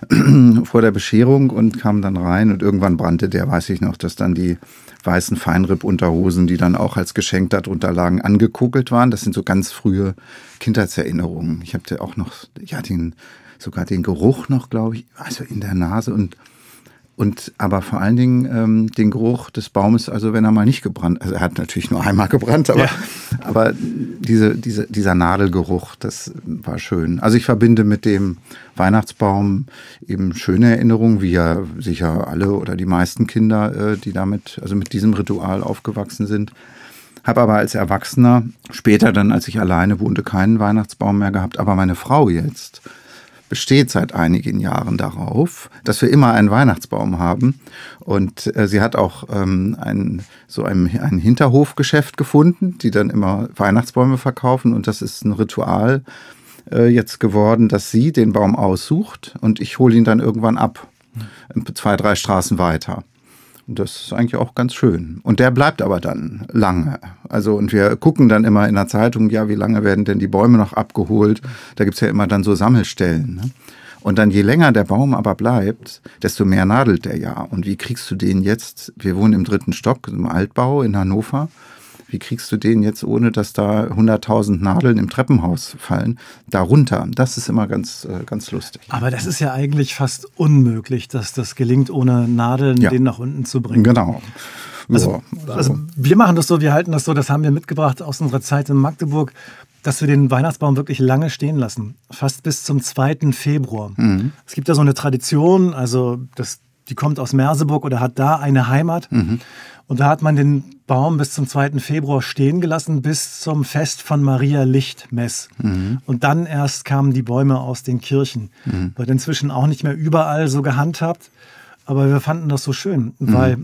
(clears throat) vor der Bescherung und kamen dann rein und irgendwann brannte der, weiß ich noch, dass dann die weißen Feinripp-Unterhosen, die dann auch als Geschenk darunter lagen, angekugelt waren. Das sind so ganz frühe Kindheitserinnerungen. Ich habe auch noch, ja, den, sogar den Geruch noch, glaube ich, also in der Nase und und aber vor allen Dingen ähm, den Geruch des Baumes, also wenn er mal nicht gebrannt, also er hat natürlich nur einmal gebrannt, aber, ja. aber diese, diese, dieser Nadelgeruch, das war schön. Also ich verbinde mit dem Weihnachtsbaum eben schöne Erinnerungen, wie ja sicher alle oder die meisten Kinder, äh, die damit, also mit diesem Ritual aufgewachsen sind. Habe aber als Erwachsener, später dann, als ich alleine wohnte, keinen Weihnachtsbaum mehr gehabt, aber meine Frau jetzt besteht seit einigen Jahren darauf, dass wir immer einen Weihnachtsbaum haben. Und äh, sie hat auch ähm, ein, so ein, ein Hinterhofgeschäft gefunden, die dann immer Weihnachtsbäume verkaufen. Und das ist ein Ritual äh, jetzt geworden, dass sie den Baum aussucht und ich hole ihn dann irgendwann ab. Zwei, drei Straßen weiter. Das ist eigentlich auch ganz schön. Und der bleibt aber dann lange. Also, und wir gucken dann immer in der Zeitung, ja, wie lange werden denn die Bäume noch abgeholt? Da gibt's ja immer dann so Sammelstellen. Ne? Und dann je länger der Baum aber bleibt, desto mehr nadelt der ja. Und wie kriegst du den jetzt? Wir wohnen im dritten Stock, im Altbau in Hannover. Wie kriegst du den jetzt, ohne dass da 100.000 Nadeln im Treppenhaus fallen, da runter? Das ist immer ganz, äh, ganz lustig. Aber das ist ja eigentlich fast unmöglich, dass das gelingt, ohne Nadeln ja. den nach unten zu bringen. Genau. Also, also, also wir machen das so, wir halten das so, das haben wir mitgebracht aus unserer Zeit in Magdeburg, dass wir den Weihnachtsbaum wirklich lange stehen lassen. Fast bis zum 2. Februar. Mhm. Es gibt ja so eine Tradition, also das, die kommt aus Merseburg oder hat da eine Heimat. Mhm. Und da hat man den Baum bis zum 2. Februar stehen gelassen, bis zum Fest von Maria Lichtmess. Mhm. Und dann erst kamen die Bäume aus den Kirchen. Mhm. Wird inzwischen auch nicht mehr überall so gehandhabt. Aber wir fanden das so schön, mhm. weil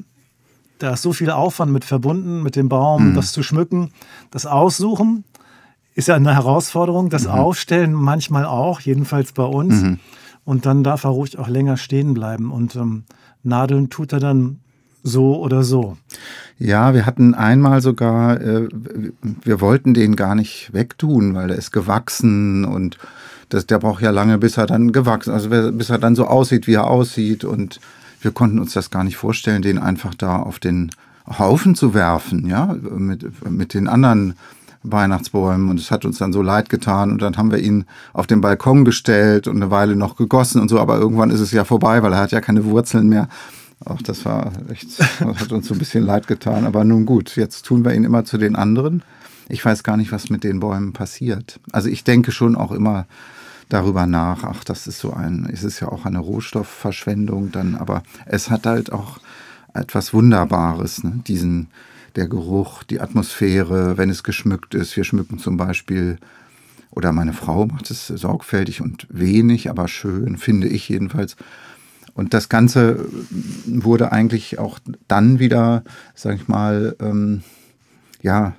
da ist so viel Aufwand mit verbunden, mit dem Baum, mhm. das zu schmücken. Das Aussuchen ist ja eine Herausforderung, das mhm. Aufstellen manchmal auch, jedenfalls bei uns. Mhm. Und dann darf er ruhig auch länger stehen bleiben. Und ähm, nadeln tut er dann so oder so. Ja, wir hatten einmal sogar, äh, wir wollten den gar nicht wegtun, weil er ist gewachsen und das, der braucht ja lange, bis er dann gewachsen, also bis er dann so aussieht, wie er aussieht. Und wir konnten uns das gar nicht vorstellen, den einfach da auf den Haufen zu werfen, ja, mit, mit den anderen Weihnachtsbäumen. Und es hat uns dann so leid getan. Und dann haben wir ihn auf den Balkon gestellt und eine Weile noch gegossen und so. Aber irgendwann ist es ja vorbei, weil er hat ja keine Wurzeln mehr. Ach, das war echt, das hat uns so ein bisschen leid getan. Aber nun gut, jetzt tun wir ihn immer zu den anderen. Ich weiß gar nicht, was mit den Bäumen passiert. Also ich denke schon auch immer, darüber nach, ach, das ist so ein, es ist ja auch eine Rohstoffverschwendung dann, aber es hat halt auch etwas Wunderbares, ne? diesen, der Geruch, die Atmosphäre, wenn es geschmückt ist. Wir schmücken zum Beispiel, oder meine Frau macht es sorgfältig und wenig, aber schön, finde ich jedenfalls. Und das Ganze wurde eigentlich auch dann wieder, sag ich mal, ähm, ja,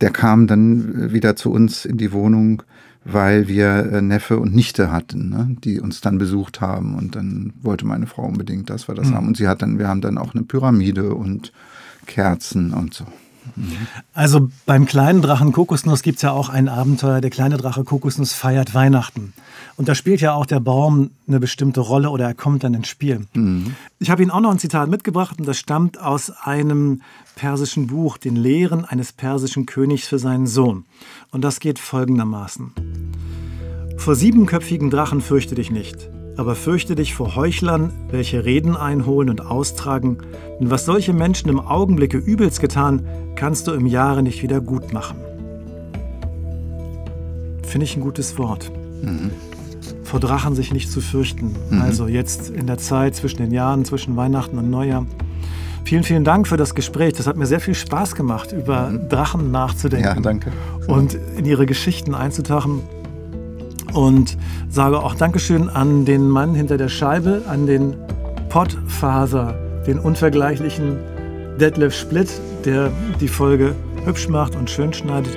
der kam dann wieder zu uns in die Wohnung weil wir äh, Neffe und Nichte hatten, ne, die uns dann besucht haben. Und dann wollte meine Frau unbedingt, dass wir das mhm. haben. Und sie hat dann, wir haben dann auch eine Pyramide und Kerzen und so. Also beim kleinen Drachen Kokosnuss gibt es ja auch ein Abenteuer. Der kleine Drache Kokosnuss feiert Weihnachten. Und da spielt ja auch der Baum eine bestimmte Rolle oder er kommt dann ins Spiel. Mhm. Ich habe Ihnen auch noch ein Zitat mitgebracht und das stammt aus einem persischen Buch, den Lehren eines persischen Königs für seinen Sohn. Und das geht folgendermaßen. Vor siebenköpfigen Drachen fürchte dich nicht aber fürchte dich vor Heuchlern, welche Reden einholen und austragen, denn was solche Menschen im Augenblicke übelst getan, kannst du im Jahre nicht wieder gut machen. Finde ich ein gutes Wort. Mhm. Vor Drachen sich nicht zu fürchten. Mhm. Also jetzt in der Zeit zwischen den Jahren, zwischen Weihnachten und Neujahr. Vielen, vielen Dank für das Gespräch. Das hat mir sehr viel Spaß gemacht, über mhm. Drachen nachzudenken. Ja, danke. Und in ihre Geschichten einzutauchen. Und sage auch Dankeschön an den Mann hinter der Scheibe, an den Podfaser, den unvergleichlichen Detlef Split, der die Folge hübsch macht und schön schneidet.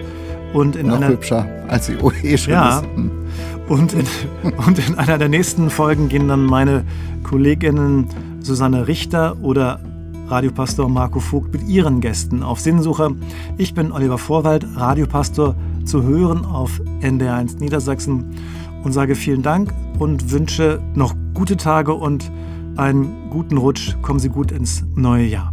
Und in Noch einer, hübscher, als sie eh schon ja, ist. Hm. Und in, (laughs) und in einer der nächsten Folgen gehen dann meine Kolleginnen Susanne Richter oder Radiopastor Marco Vogt mit ihren Gästen auf Sinnsuche. Ich bin Oliver Vorwald, Radiopastor zu hören auf NDR1 Niedersachsen und sage vielen Dank und wünsche noch gute Tage und einen guten Rutsch. Kommen Sie gut ins neue Jahr.